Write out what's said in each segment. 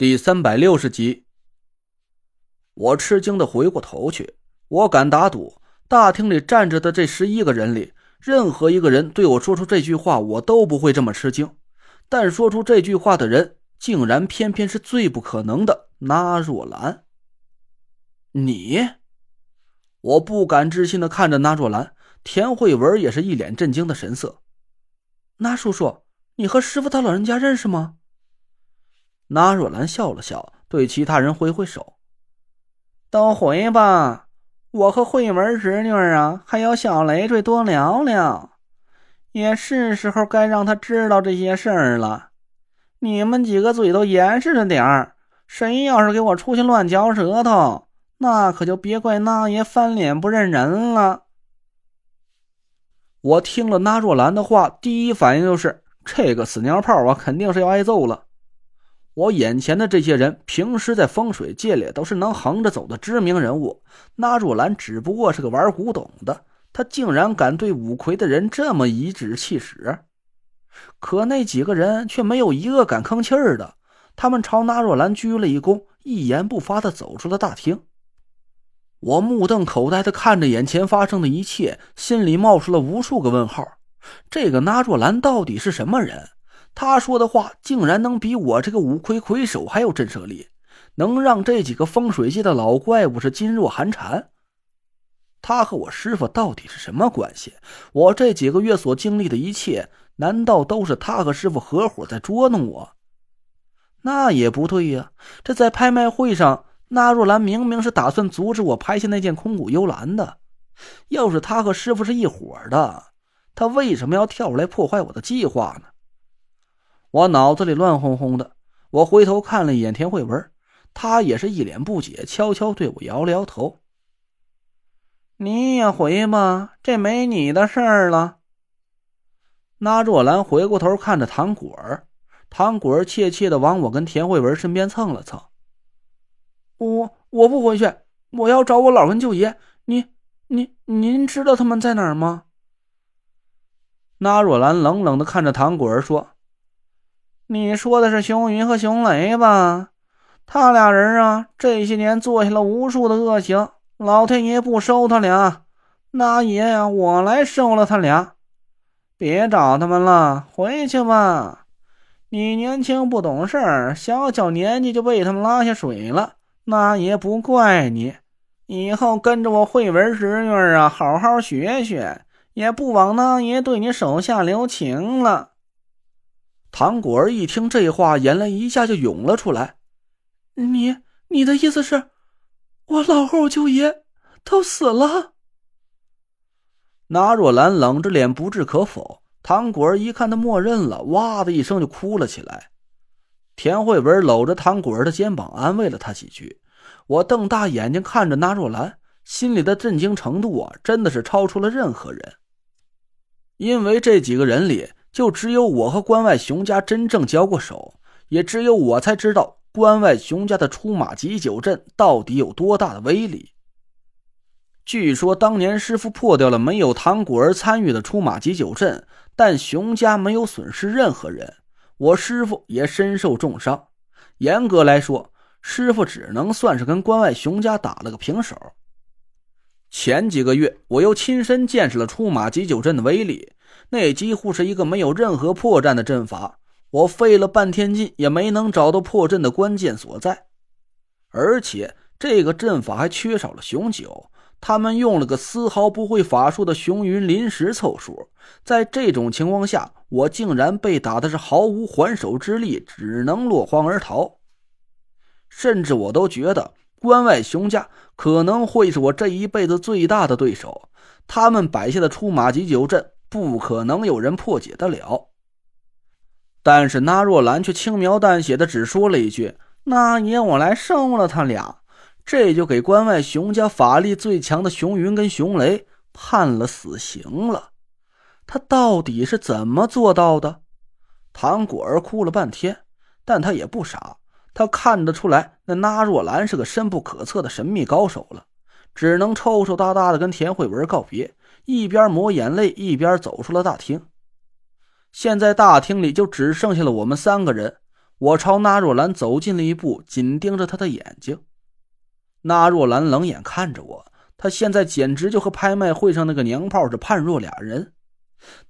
第三百六十集，我吃惊的回过头去，我敢打赌，大厅里站着的这十一个人里，任何一个人对我说出这句话，我都不会这么吃惊。但说出这句话的人，竟然偏偏是最不可能的那若兰。你，我不敢置信的看着那若兰，田慧文也是一脸震惊的神色。那叔叔，你和师傅他老人家认识吗？那若兰笑了笑，对其他人挥挥手：“都回吧，我和慧文侄女啊，还有小累赘多聊聊。也是时候该让他知道这些事儿了。你们几个嘴都严实着点儿，谁要是给我出去乱嚼舌头，那可就别怪那爷翻脸不认人了。”我听了那若兰的话，第一反应就是这个死娘炮啊，肯定是要挨揍了。我眼前的这些人，平时在风水界里都是能横着走的知名人物。那若兰只不过是个玩古董的，他竟然敢对五魁的人这么颐指气使。可那几个人却没有一个敢吭气儿的，他们朝那若兰鞠了一躬，一言不发的走出了大厅。我目瞪口呆的看着眼前发生的一切，心里冒出了无数个问号：这个那若兰到底是什么人？他说的话竟然能比我这个五魁魁首还有震慑力，能让这几个风水界的老怪物是噤若寒蝉。他和我师傅到底是什么关系？我这几个月所经历的一切，难道都是他和师傅合伙在捉弄我？那也不对呀！这在拍卖会上，那若兰明明是打算阻止我拍下那件空谷幽兰的。要是他和师傅是一伙的，他为什么要跳出来破坏我的计划呢？我脑子里乱哄哄的，我回头看了一眼田慧文，他也是一脸不解，悄悄对我摇了摇头：“你也回吧，这没你的事儿了。”那若兰回过头看着唐果儿，唐果儿怯怯的往我跟田慧文身边蹭了蹭：“我我不回去，我要找我老跟舅爷。你你您知道他们在哪儿吗？”那若兰冷冷的看着唐果儿说。你说的是熊云和熊雷吧？他俩人啊，这些年做下了无数的恶行，老天爷不收他俩，那爷呀，我来收了他俩。别找他们了，回去吧。你年轻不懂事儿小小年纪就被他们拉下水了，那也不怪你。以后跟着我慧文侄女啊，好好学学，也不枉那爷对你手下留情了。唐果儿一听这话，眼泪一下就涌了出来。你你的意思是，我老后舅爷都死了？那若兰冷着脸不置可否。唐果儿一看他默认了，哇的一声就哭了起来。田慧文搂着唐果儿的肩膀，安慰了他几句。我瞪大眼睛看着那若兰，心里的震惊程度啊，真的是超出了任何人。因为这几个人里。就只有我和关外熊家真正交过手，也只有我才知道关外熊家的出马急酒阵到底有多大的威力。据说当年师傅破掉了没有唐果儿参与的出马急酒阵，但熊家没有损失任何人，我师傅也身受重伤。严格来说，师傅只能算是跟关外熊家打了个平手。前几个月，我又亲身见识了出马急救阵的威力。那几乎是一个没有任何破绽的阵法，我费了半天劲也没能找到破阵的关键所在，而且这个阵法还缺少了熊九，他们用了个丝毫不会法术的熊云临时凑数，在这种情况下，我竟然被打的是毫无还手之力，只能落荒而逃，甚至我都觉得关外熊家可能会是我这一辈子最大的对手，他们摆下的出马急九阵。不可能有人破解得了。但是那若兰却轻描淡写的只说了一句：“那爷，我来收了他俩。”这就给关外熊家法力最强的熊云跟熊雷判了死刑了。他到底是怎么做到的？唐果儿哭了半天，但他也不傻，他看得出来那那若兰是个深不可测的神秘高手了，只能抽抽搭搭的跟田慧文告别。一边抹眼泪，一边走出了大厅。现在大厅里就只剩下了我们三个人。我朝纳若兰走近了一步，紧盯着她的眼睛。纳若兰冷眼看着我，她现在简直就和拍卖会上那个娘炮是判若两人。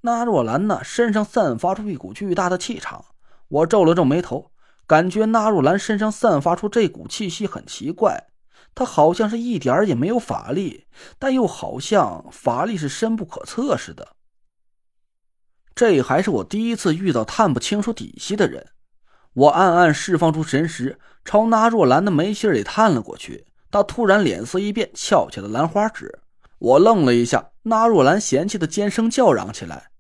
纳若兰呢，身上散发出一股巨大的气场。我皱了皱眉头，感觉纳若兰身上散发出这股气息很奇怪。她好像是一点也没有法力，但又好像法力是深不可测似的。这还是我第一次遇到探不清楚底细的人。我暗暗释放出神识，朝纳若兰的眉心里探了过去。她突然脸色一变，翘起了兰花指。我愣了一下，纳若兰嫌弃的尖声叫嚷起来：“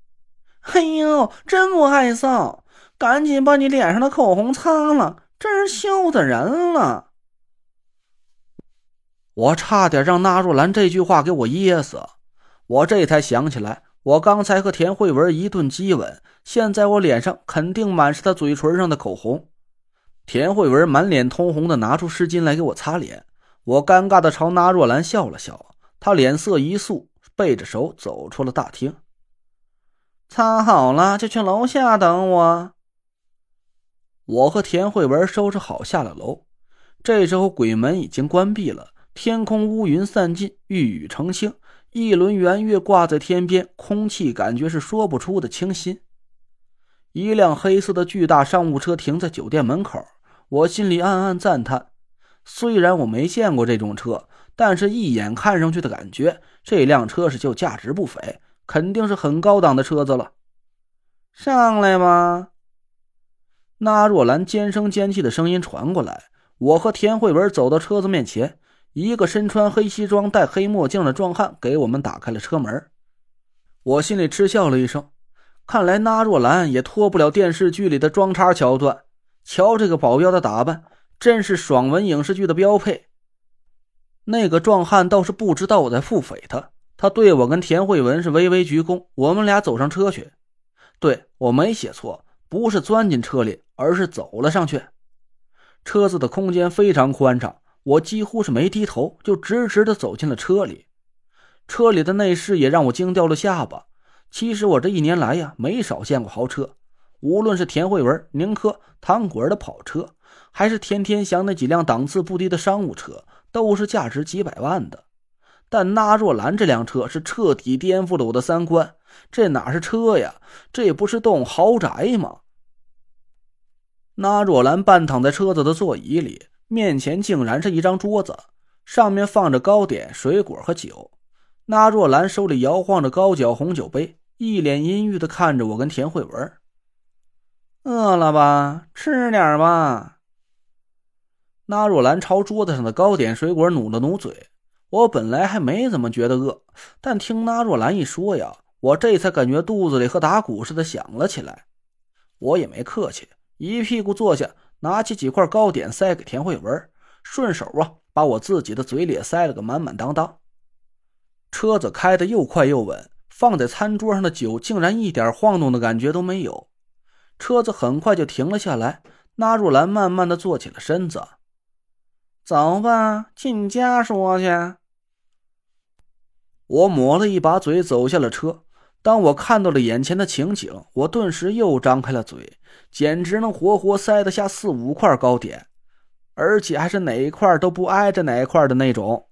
哎呦，真不害臊！赶紧把你脸上的口红擦了，真是羞死人了！”我差点让纳若兰这句话给我噎死。我这才想起来，我刚才和田慧文一顿激吻，现在我脸上肯定满是她嘴唇上的口红。田慧文满脸通红的拿出湿巾来给我擦脸，我尴尬的朝纳若兰笑了笑。他脸色一肃，背着手走出了大厅。擦好了就去楼下等我。我和田慧文收拾好下了楼。这时候鬼门已经关闭了，天空乌云散尽，玉宇澄清，一轮圆月挂在天边，空气感觉是说不出的清新。一辆黑色的巨大商务车停在酒店门口，我心里暗暗赞叹。虽然我没见过这种车。但是，一眼看上去的感觉，这辆车是就价值不菲，肯定是很高档的车子了。上来吧。那若兰尖声尖气的声音传过来。我和田慧文走到车子面前，一个身穿黑西装、戴黑墨镜的壮汉给我们打开了车门。我心里嗤笑了一声，看来那若兰也脱不了电视剧里的装叉桥段。瞧这个保镖的打扮，真是爽文影视剧的标配。那个壮汉倒是不知道我在腹诽他，他对我跟田慧文是微微鞠躬，我们俩走上车去。对我没写错，不是钻进车里，而是走了上去。车子的空间非常宽敞，我几乎是没低头就直直的走进了车里。车里的内饰也让我惊掉了下巴。其实我这一年来呀，没少见过豪车，无论是田慧文、宁珂、唐果儿的跑车，还是田天祥那几辆档次不低的商务车。都是价值几百万的，但纳若兰这辆车是彻底颠覆了我的三观。这哪是车呀？这不是栋豪宅吗？那若兰半躺在车子的座椅里，面前竟然是一张桌子，上面放着糕点、水果和酒。那若兰手里摇晃着高脚红酒杯，一脸阴郁的看着我跟田慧文。饿了吧？吃点吧。那若兰朝桌子上的糕点水果努了努嘴，我本来还没怎么觉得饿，但听那若兰一说呀，我这才感觉肚子里和打鼓似的响了起来。我也没客气，一屁股坐下，拿起几块糕点塞给田慧文，顺手啊把我自己的嘴里塞了个满满当当。车子开得又快又稳，放在餐桌上的酒竟然一点晃动的感觉都没有。车子很快就停了下来，那若兰慢慢的坐起了身子。走吧，进家说去。我抹了一把嘴，走下了车。当我看到了眼前的情景，我顿时又张开了嘴，简直能活活塞得下四五块糕点，而且还是哪一块都不挨着哪一块的那种。